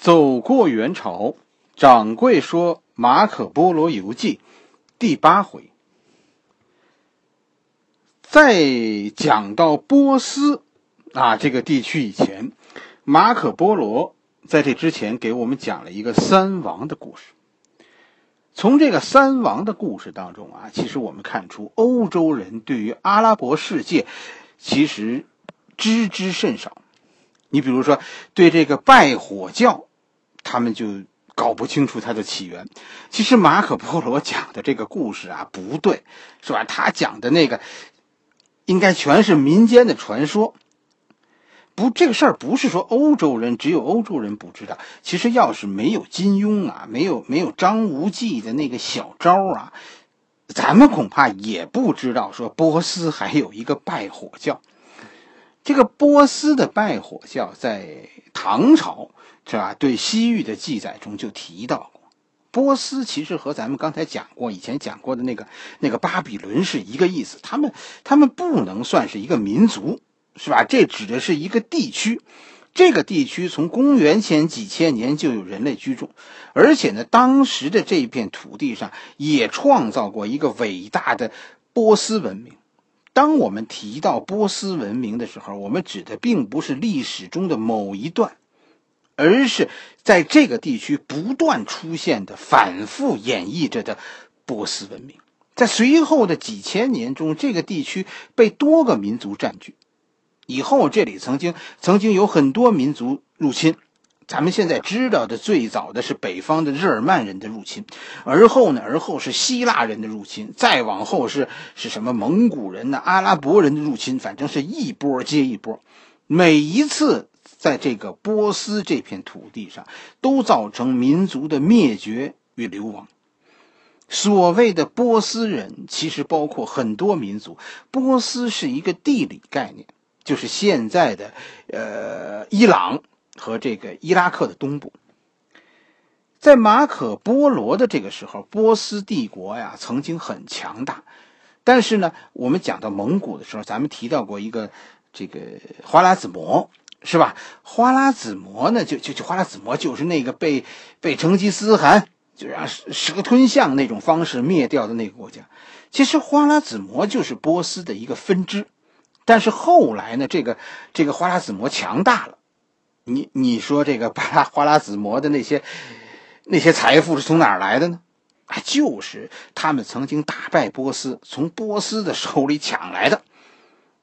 走过元朝，掌柜说《马可波罗游记》第八回，在讲到波斯啊这个地区以前，马可波罗在这之前给我们讲了一个三王的故事。从这个三王的故事当中啊，其实我们看出欧洲人对于阿拉伯世界其实知之甚少。你比如说，对这个拜火教。他们就搞不清楚它的起源。其实马可波罗讲的这个故事啊，不对，是吧？他讲的那个应该全是民间的传说。不，这个事儿不是说欧洲人只有欧洲人不知道。其实要是没有金庸啊，没有没有张无忌的那个小招啊，咱们恐怕也不知道说波斯还有一个拜火教。这个波斯的拜火教在唐朝。是吧？对西域的记载中就提到过，波斯其实和咱们刚才讲过、以前讲过的那个那个巴比伦是一个意思。他们他们不能算是一个民族，是吧？这指的是一个地区。这个地区从公元前几千年就有人类居住，而且呢，当时的这片土地上也创造过一个伟大的波斯文明。当我们提到波斯文明的时候，我们指的并不是历史中的某一段。而是在这个地区不断出现的、反复演绎着的波斯文明，在随后的几千年中，这个地区被多个民族占据。以后这里曾经曾经有很多民族入侵，咱们现在知道的最早的是北方的日耳曼人的入侵，而后呢，而后是希腊人的入侵，再往后是是什么蒙古人呢、阿拉伯人的入侵，反正是一波接一波，每一次。在这个波斯这片土地上，都造成民族的灭绝与流亡。所谓的波斯人，其实包括很多民族。波斯是一个地理概念，就是现在的呃伊朗和这个伊拉克的东部。在马可波罗的这个时候，波斯帝国呀曾经很强大，但是呢，我们讲到蒙古的时候，咱们提到过一个这个花剌子模。是吧？花剌子模呢？就就就花剌子模就是那个被被成吉思汗就让蛇吞象那种方式灭掉的那个国家。其实花剌子模就是波斯的一个分支，但是后来呢，这个这个花剌子模强大了。你你说这个巴拉花剌子模的那些那些财富是从哪儿来的呢？啊，就是他们曾经打败波斯，从波斯的手里抢来的。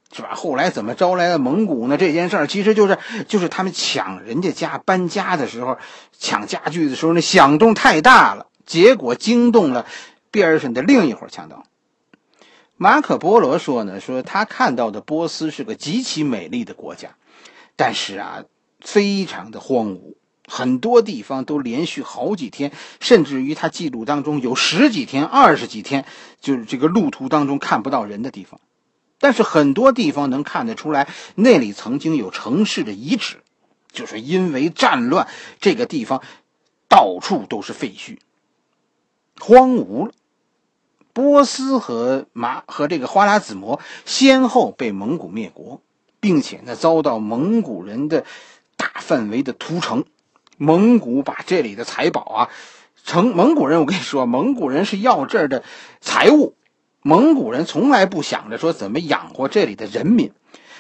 是吧？后来怎么招来了蒙古呢？这件事儿其实就是就是他们抢人家家搬家的时候，抢家具的时候，那响动太大了，结果惊动了边上的另一伙强盗。马可波罗说呢，说他看到的波斯是个极其美丽的国家，但是啊，非常的荒芜，很多地方都连续好几天，甚至于他记录当中有十几天、二十几天，就是这个路途当中看不到人的地方。但是很多地方能看得出来，那里曾经有城市的遗址，就是因为战乱，这个地方到处都是废墟，荒芜了。波斯和马和这个花剌子模先后被蒙古灭国，并且呢遭到蒙古人的范围的屠城。蒙古把这里的财宝啊，成蒙古人，我跟你说，蒙古人是要这儿的财物。蒙古人从来不想着说怎么养活这里的人民，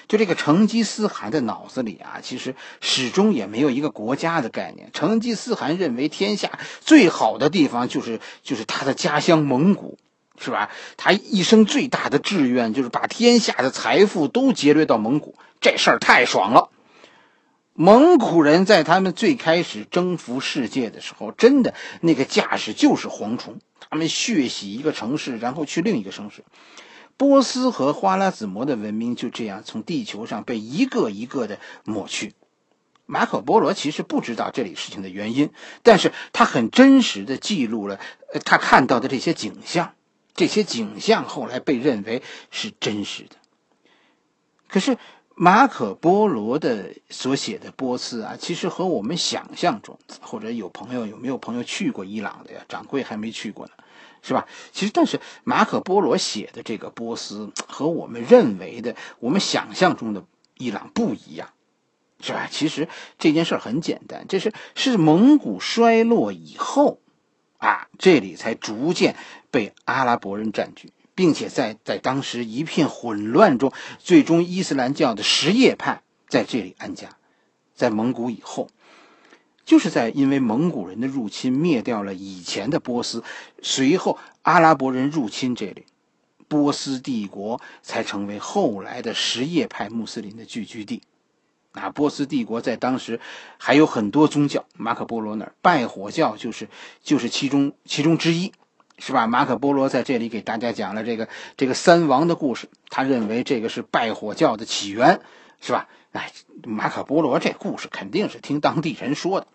就这个成吉思汗的脑子里啊，其实始终也没有一个国家的概念。成吉思汗认为天下最好的地方就是就是他的家乡蒙古，是吧？他一生最大的志愿就是把天下的财富都劫掠到蒙古，这事儿太爽了。蒙古人在他们最开始征服世界的时候，真的那个架势就是蝗虫。他们血洗一个城市，然后去另一个城市。波斯和花剌子模的文明就这样从地球上被一个一个的抹去。马可波罗其实不知道这里事情的原因，但是他很真实的记录了他看到的这些景象。这些景象后来被认为是真实的。可是马可波罗的所写的波斯啊，其实和我们想象中，或者有朋友有没有朋友去过伊朗的呀？掌柜还没去过呢。是吧？其实，但是马可波罗写的这个波斯和我们认为的、我们想象中的伊朗不一样。是吧？其实这件事很简单，这是是蒙古衰落以后，啊，这里才逐渐被阿拉伯人占据，并且在在当时一片混乱中，最终伊斯兰教的什叶派在这里安家。在蒙古以后，就是在因为蒙古人的入侵灭掉了以前的波斯，随后阿拉伯人入侵这里，波斯帝国才成为后来的什叶派穆斯林的聚居地。啊，波斯帝国在当时还有很多宗教，马可波罗那儿拜火教就是就是其中其中之一，是吧？马可波罗在这里给大家讲了这个这个三王的故事，他认为这个是拜火教的起源，是吧？哎，马可波罗这故事肯定是听当地人说的。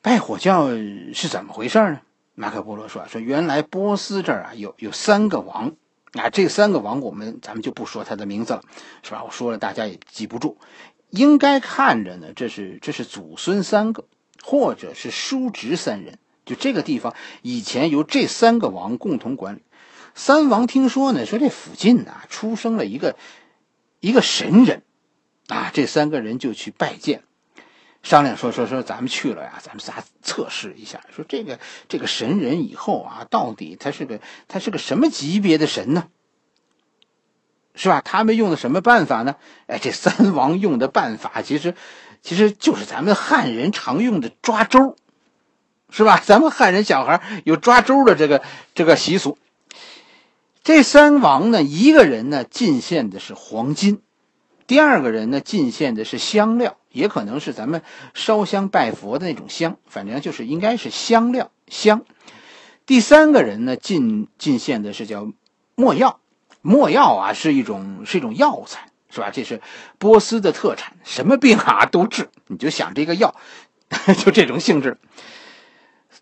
拜火教是怎么回事呢？马可波罗说说原来波斯这儿啊有有三个王。啊，这三个王，我们咱们就不说他的名字了，是吧？我说了，大家也记不住。应该看着呢，这是这是祖孙三个，或者是叔侄三人。就这个地方以前由这三个王共同管理。三王听说呢，说这附近啊出生了一个一个神人，啊，这三个人就去拜见。商量说说说，咱们去了呀，咱们仨测试一下，说这个这个神人以后啊，到底他是个他是个什么级别的神呢？是吧？他们用的什么办法呢？哎，这三王用的办法，其实其实就是咱们汉人常用的抓周，是吧？咱们汉人小孩有抓周的这个这个习俗。这三王呢，一个人呢进献的是黄金，第二个人呢进献的是香料。也可能是咱们烧香拜佛的那种香，反正就是应该是香料香。第三个人呢，进进献的是叫墨药，墨药啊是一种是一种药材，是吧？这是波斯的特产，什么病啊都治。你就想这个药，就这种性质。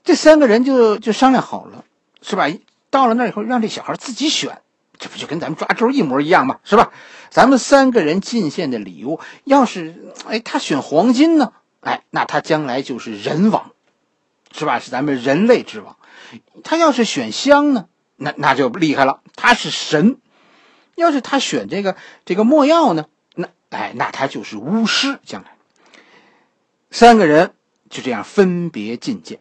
这三个人就就商量好了，是吧？到了那以后，让这小孩自己选。这不就跟咱们抓周一模一样吗？是吧？咱们三个人进献的礼物，要是哎他选黄金呢？哎，那他将来就是人王，是吧？是咱们人类之王。他要是选香呢？那那就厉害了，他是神。要是他选这个这个墨药呢？那哎，那他就是巫师。将来三个人就这样分别进谏，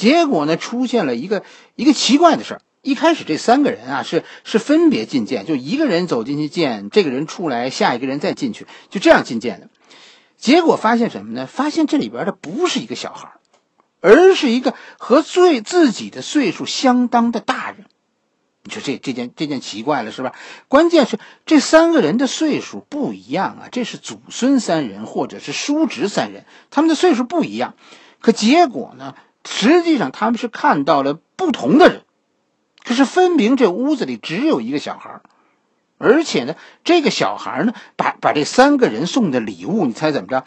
结果呢，出现了一个一个奇怪的事儿。一开始这三个人啊是是分别进见，就一个人走进去见，这个人出来，下一个人再进去，就这样进见的。结果发现什么呢？发现这里边的不是一个小孩，而是一个和最自己的岁数相当的大人。你说这这件这件奇怪了是吧？关键是这三个人的岁数不一样啊，这是祖孙三人或者是叔侄三人，他们的岁数不一样。可结果呢？实际上他们是看到了不同的人。可是分明这屋子里只有一个小孩而且呢，这个小孩呢，把把这三个人送的礼物，你猜怎么着，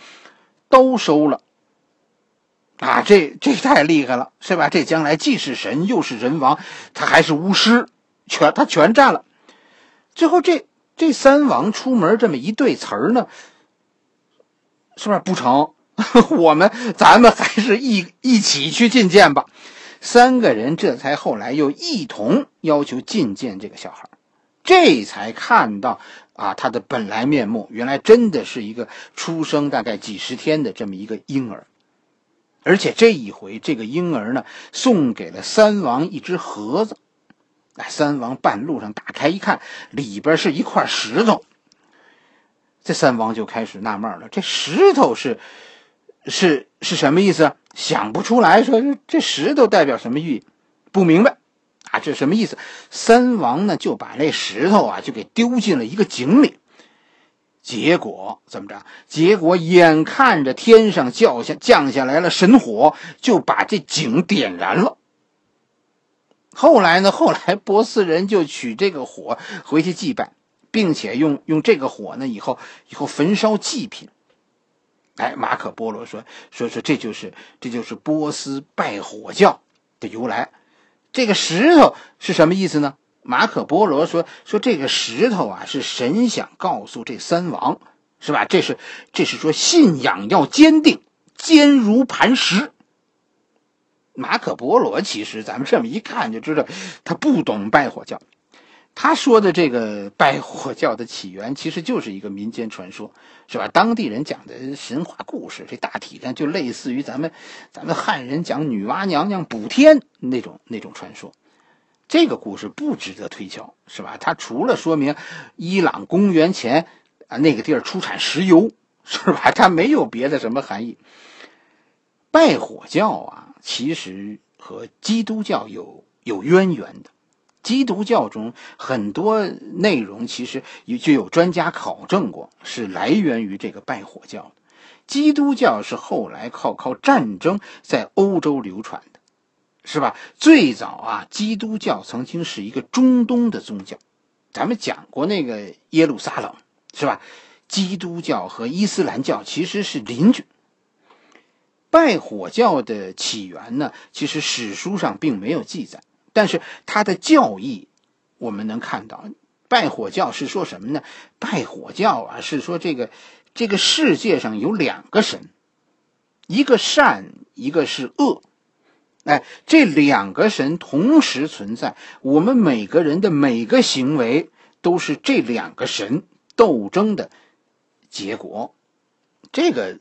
都收了。啊，这这太厉害了，是吧？这将来既是神又是人王，他还是巫师，全他全占了。最后这这三王出门这么一对词儿呢，是不是不成？我们咱们还是一一起去觐见吧。三个人这才后来又一同要求觐见这个小孩，这才看到啊他的本来面目，原来真的是一个出生大概几十天的这么一个婴儿，而且这一回这个婴儿呢送给了三王一只盒子，哎，三王半路上打开一看，里边是一块石头，这三王就开始纳闷了，这石头是是是什么意思？想不出来，说这石头代表什么寓意，不明白，啊，这什么意思？三王呢就把那石头啊就给丢进了一个井里，结果怎么着？结果眼看着天上降下降下来了神火，就把这井点燃了。后来呢？后来波斯人就取这个火回去祭拜，并且用用这个火呢，以后以后焚烧祭品。哎，马可波罗说说说，这就是这就是波斯拜火教的由来。这个石头是什么意思呢？马可波罗说说这个石头啊，是神想告诉这三王，是吧？这是这是说信仰要坚定，坚如磐石。马可波罗其实咱们这么一看就知道，他不懂拜火教。他说的这个拜火教的起源，其实就是一个民间传说，是吧？当地人讲的神话故事，这大体上就类似于咱们咱们汉人讲女娲娘娘补天那种那种传说。这个故事不值得推敲，是吧？它除了说明伊朗公元前啊那个地儿出产石油，是吧？它没有别的什么含义。拜火教啊，其实和基督教有有渊源的。基督教中很多内容其实也就有专家考证过，是来源于这个拜火教。基督教是后来靠靠战争在欧洲流传的，是吧？最早啊，基督教曾经是一个中东的宗教，咱们讲过那个耶路撒冷，是吧？基督教和伊斯兰教其实是邻居。拜火教的起源呢，其实史书上并没有记载。但是他的教义，我们能看到，拜火教是说什么呢？拜火教啊，是说这个这个世界上有两个神，一个善，一个是恶，哎，这两个神同时存在，我们每个人的每个行为都是这两个神斗争的结果，这个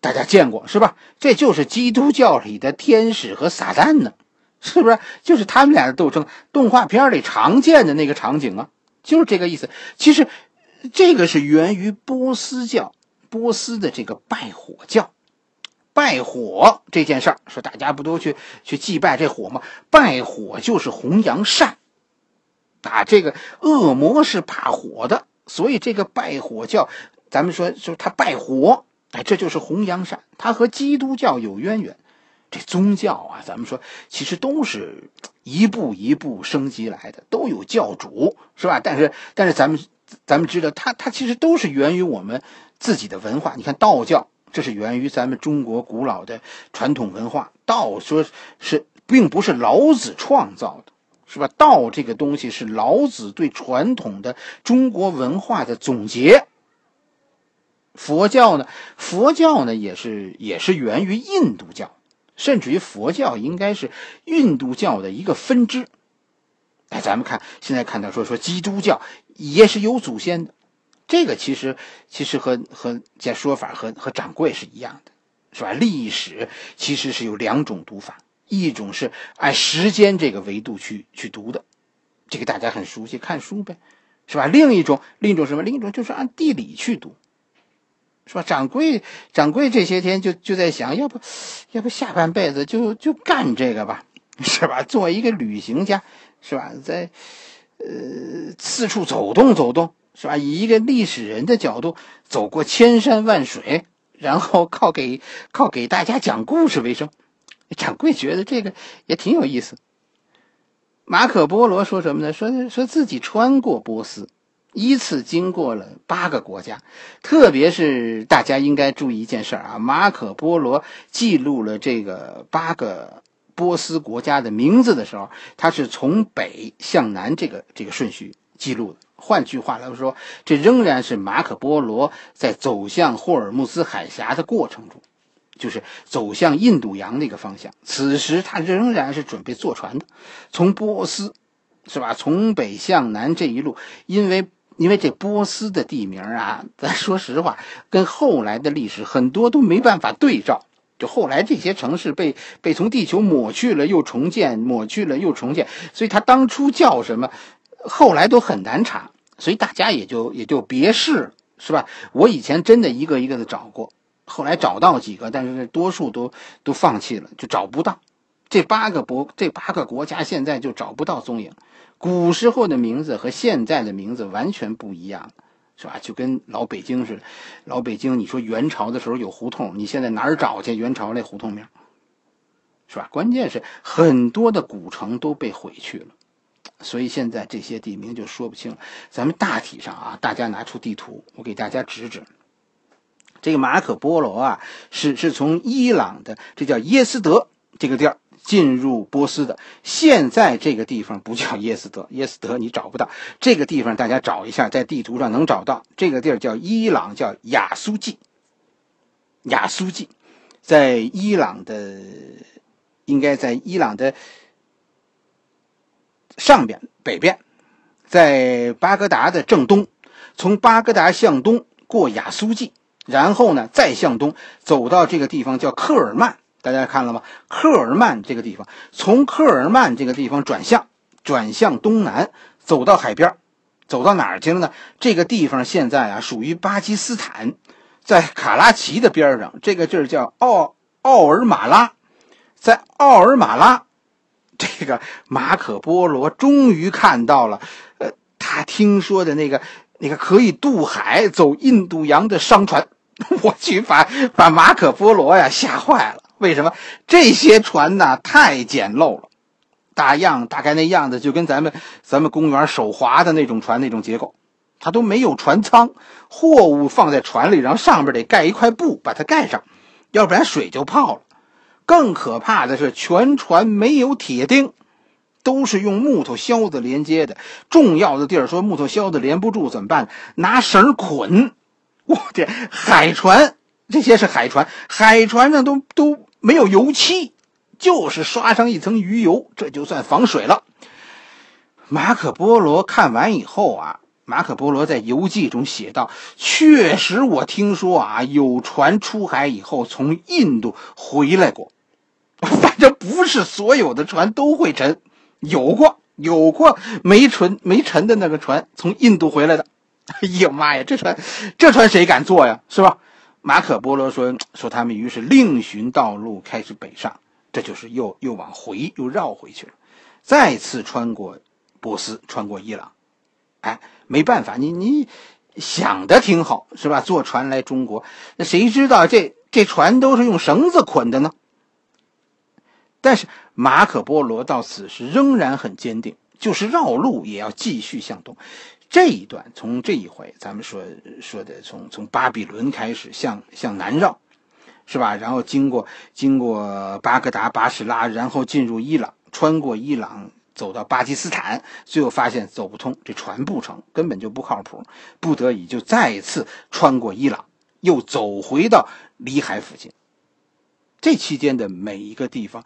大家见过是吧？这就是基督教里的天使和撒旦呢。是不是就是他们俩的斗争？动画片里常见的那个场景啊，就是这个意思。其实，这个是源于波斯教，波斯的这个拜火教。拜火这件事儿，说大家不都去去祭拜这火吗？拜火就是弘扬善啊。这个恶魔是怕火的，所以这个拜火教，咱们说说他拜火，哎，这就是弘扬善。他和基督教有渊源。这宗教啊，咱们说其实都是一步一步升级来的，都有教主，是吧？但是，但是咱们咱们知道，它它其实都是源于我们自己的文化。你看道教，这是源于咱们中国古老的传统文化。道说是并不是老子创造的，是吧？道这个东西是老子对传统的中国文化的总结。佛教呢，佛教呢也是也是源于印度教。甚至于佛教应该是印度教的一个分支。哎，咱们看现在看到说说基督教也是有祖先的，这个其实其实和和这说法和和掌柜是一样的，是吧？历史其实是有两种读法，一种是按时间这个维度去去读的，这个大家很熟悉，看书呗，是吧？另一种另一种什么？另一种就是按地理去读。是吧？掌柜，掌柜这些天就就在想，要不，要不下半辈子就就干这个吧，是吧？做一个旅行家，是吧？在，呃，四处走动走动，是吧？以一个历史人的角度，走过千山万水，然后靠给靠给大家讲故事为生。掌柜觉得这个也挺有意思。马可波罗说什么呢？说说自己穿过波斯。依次经过了八个国家，特别是大家应该注意一件事啊，马可波罗记录了这个八个波斯国家的名字的时候，他是从北向南这个这个顺序记录的。换句话来说，这仍然是马可波罗在走向霍尔木兹海峡的过程中，就是走向印度洋那个方向。此时他仍然是准备坐船的，从波斯，是吧？从北向南这一路，因为。因为这波斯的地名啊，咱说实话，跟后来的历史很多都没办法对照。就后来这些城市被被从地球抹去了又重建，抹去了又重建，所以它当初叫什么，后来都很难查，所以大家也就也就别试，是吧？我以前真的一个一个的找过，后来找到几个，但是多数都都放弃了，就找不到。这八个国，这八个国家现在就找不到踪影。古时候的名字和现在的名字完全不一样，是吧？就跟老北京似的。老北京，你说元朝的时候有胡同，你现在哪儿找去元朝那胡同名？是吧？关键是很多的古城都被毁去了，所以现在这些地名就说不清了。咱们大体上啊，大家拿出地图，我给大家指指。这个马可波罗啊，是是从伊朗的，这叫耶斯德这个地儿。进入波斯的，现在这个地方不叫耶斯德，耶斯德你找不到。这个地方大家找一下，在地图上能找到。这个地儿叫伊朗，叫亚苏季。亚苏季，在伊朗的，应该在伊朗的上边、北边，在巴格达的正东，从巴格达向东过雅苏季，然后呢再向东走到这个地方叫科尔曼。大家看了吗？科尔曼这个地方，从科尔曼这个地方转向，转向东南，走到海边，走到哪儿去了呢？这个地方现在啊属于巴基斯坦，在卡拉奇的边上，这个地儿叫奥奥尔马拉，在奥尔马拉，这个马可波罗终于看到了，呃，他听说的那个那个可以渡海走印度洋的商船，我去，把把马可波罗呀吓坏了。为什么这些船呢？太简陋了，大样大概那样子，就跟咱们咱们公园手划的那种船那种结构，它都没有船舱，货物放在船里，然后上边得盖一块布把它盖上，要不然水就泡了。更可怕的是，全船没有铁钉，都是用木头销子连接的。重要的地儿说木头销子连不住怎么办？拿绳捆。我天，海船。这些是海船，海船上都都没有油漆，就是刷上一层鱼油，这就算防水了。马可波罗看完以后啊，马可波罗在游记中写道：“确实，我听说啊，有船出海以后从印度回来过，反正不是所有的船都会沉，有过有过没沉没沉的那个船从印度回来的。哎呀妈呀，这船这船谁敢坐呀？是吧？”马可波罗说：“说他们于是另寻道路，开始北上，这就是又又往回又绕回去了，再次穿过波斯，穿过伊朗。哎，没办法，你你想的挺好，是吧？坐船来中国，那谁知道这这船都是用绳子捆的呢？但是马可波罗到此时仍然很坚定，就是绕路也要继续向东。”这一段从这一回，咱们说说的从从巴比伦开始向向南绕，是吧？然后经过经过巴格达、巴士拉，然后进入伊朗，穿过伊朗走到巴基斯坦，最后发现走不通，这船不成，根本就不靠谱，不得已就再一次穿过伊朗，又走回到里海附近。这期间的每一个地方。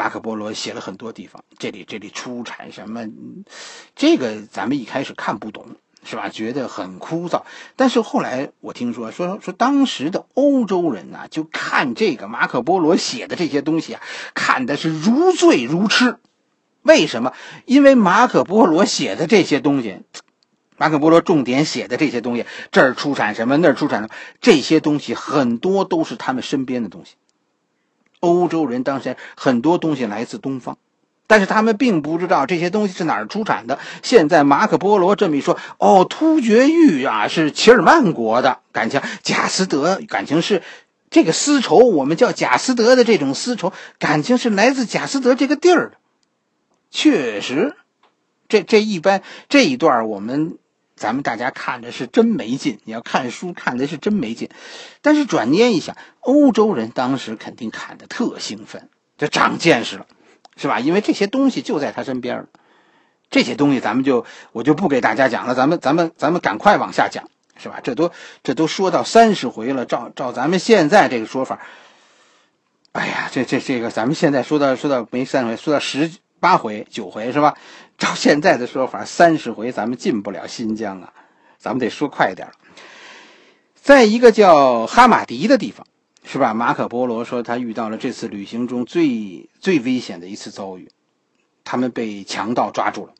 马可波罗写了很多地方，这里这里出产什么？这个咱们一开始看不懂，是吧？觉得很枯燥。但是后来我听说，说说当时的欧洲人呢，就看这个马可波罗写的这些东西啊，看的是如醉如痴。为什么？因为马可波罗写的这些东西，马可波罗重点写的这些东西，这儿出产什么，那儿出产什么，这些东西很多都是他们身边的东西。欧洲人当时很多东西来自东方，但是他们并不知道这些东西是哪儿出产的。现在马可波罗这么一说，哦，突厥玉啊是齐尔曼国的，感情贾斯德感情是这个丝绸，我们叫贾斯德的这种丝绸，感情是来自贾斯德这个地儿的。确实，这这一般这一段我们。咱们大家看着是真没劲，你要看书看的是真没劲，但是转念一想，欧洲人当时肯定看的特兴奋，就长见识了，是吧？因为这些东西就在他身边这些东西咱们就我就不给大家讲了，咱们咱们咱们赶快往下讲，是吧？这都这都说到三十回了，照照咱们现在这个说法，哎呀，这这这个咱们现在说到说到没三回，说到十八回九回是吧？照现在的说法，三十回咱们进不了新疆啊，咱们得说快一点。在一个叫哈马迪的地方，是吧？马可波罗说他遇到了这次旅行中最最危险的一次遭遇，他们被强盗抓住了。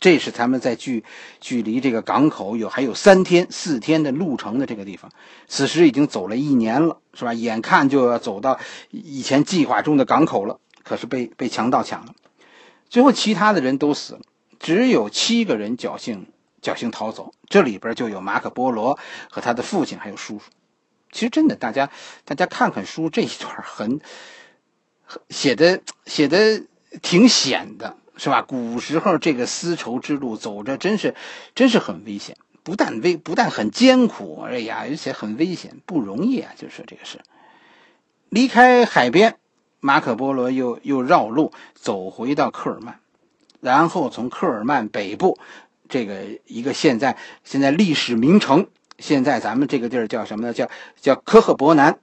这是他们在距距离这个港口有还有三天四天的路程的这个地方，此时已经走了一年了，是吧？眼看就要走到以前计划中的港口了，可是被被强盗抢了。最后，其他的人都死了，只有七个人侥幸侥幸逃走。这里边就有马可波罗和他的父亲，还有叔叔。其实，真的，大家大家看看书这一段，很写的写的挺险的，是吧？古时候这个丝绸之路走着，真是真是很危险。不但危，不但很艰苦，哎呀，而且很危险，不容易啊！就说这个事，离开海边。马可波罗又又绕路走回到科尔曼，然后从科尔曼北部这个一个现在现在历史名城，现在咱们这个地儿叫什么呢？叫叫科赫伯南。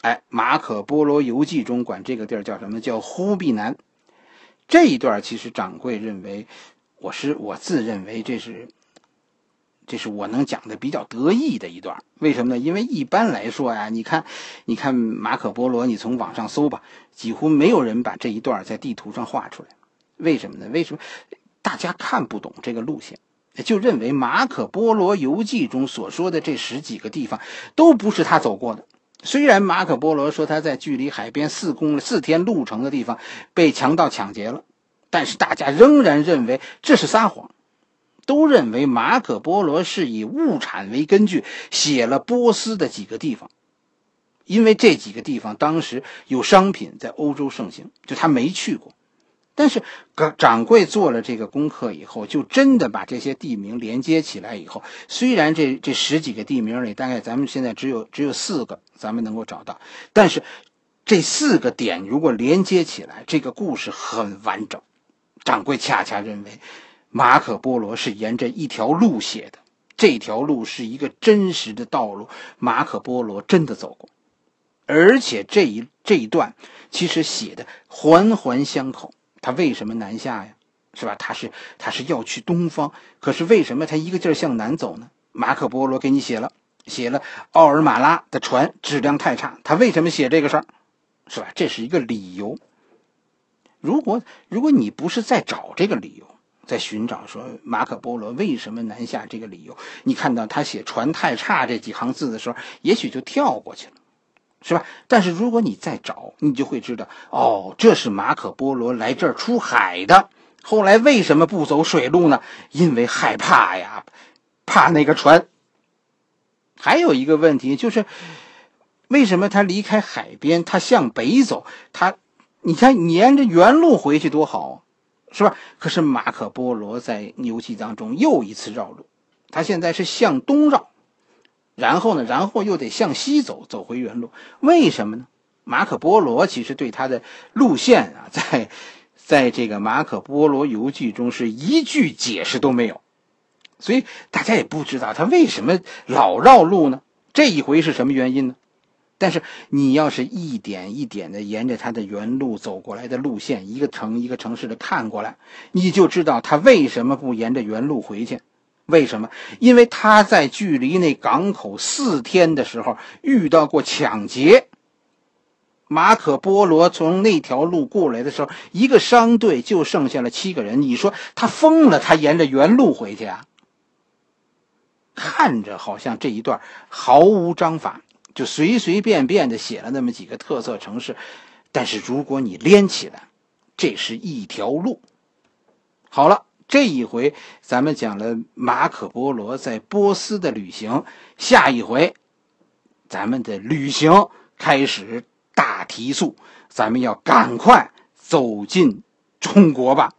哎，马可波罗游记中管这个地儿叫什么？叫忽必南。这一段其实掌柜认为，我是我自认为这是，这是我能讲的比较得意的一段。为什么呢？因为一般来说呀，你看，你看马可波罗，你从网上搜吧，几乎没有人把这一段在地图上画出来。为什么呢？为什么大家看不懂这个路线，就认为马可波罗游记中所说的这十几个地方都不是他走过的？虽然马可波罗说他在距离海边四公里、四天路程的地方被强盗抢劫了。但是大家仍然认为这是撒谎，都认为马可波罗是以物产为根据写了波斯的几个地方，因为这几个地方当时有商品在欧洲盛行，就他没去过。但是掌柜做了这个功课以后，就真的把这些地名连接起来以后，虽然这这十几个地名里大概咱们现在只有只有四个咱们能够找到，但是这四个点如果连接起来，这个故事很完整。掌柜恰恰认为，马可波罗是沿着一条路写的，这条路是一个真实的道路，马可波罗真的走过，而且这一这一段其实写的环环相扣。他为什么南下呀？是吧？他是他是要去东方，可是为什么他一个劲儿向南走呢？马可波罗给你写了写了奥尔马拉的船质量太差，他为什么写这个事儿？是吧？这是一个理由。如果如果你不是在找这个理由，在寻找说马可波罗为什么南下这个理由，你看到他写船太差这几行字的时候，也许就跳过去了，是吧？但是如果你再找，你就会知道，哦，这是马可波罗来这儿出海的。后来为什么不走水路呢？因为害怕呀，怕那个船。还有一个问题就是，为什么他离开海边，他向北走，他？你看，沿着原路回去多好，是吧？可是马可波罗在游记当中又一次绕路，他现在是向东绕，然后呢，然后又得向西走，走回原路。为什么呢？马可波罗其实对他的路线啊，在在这个马可波罗游记中是一句解释都没有，所以大家也不知道他为什么老绕路呢？这一回是什么原因呢？但是你要是一点一点的沿着他的原路走过来的路线，一个城一个城市的看过来，你就知道他为什么不沿着原路回去。为什么？因为他在距离那港口四天的时候遇到过抢劫。马可波罗从那条路过来的时候，一个商队就剩下了七个人。你说他疯了？他沿着原路回去啊？看着好像这一段毫无章法。就随随便便的写了那么几个特色城市，但是如果你连起来，这是一条路。好了，这一回咱们讲了马可波罗在波斯的旅行，下一回咱们的旅行开始大提速，咱们要赶快走进中国吧。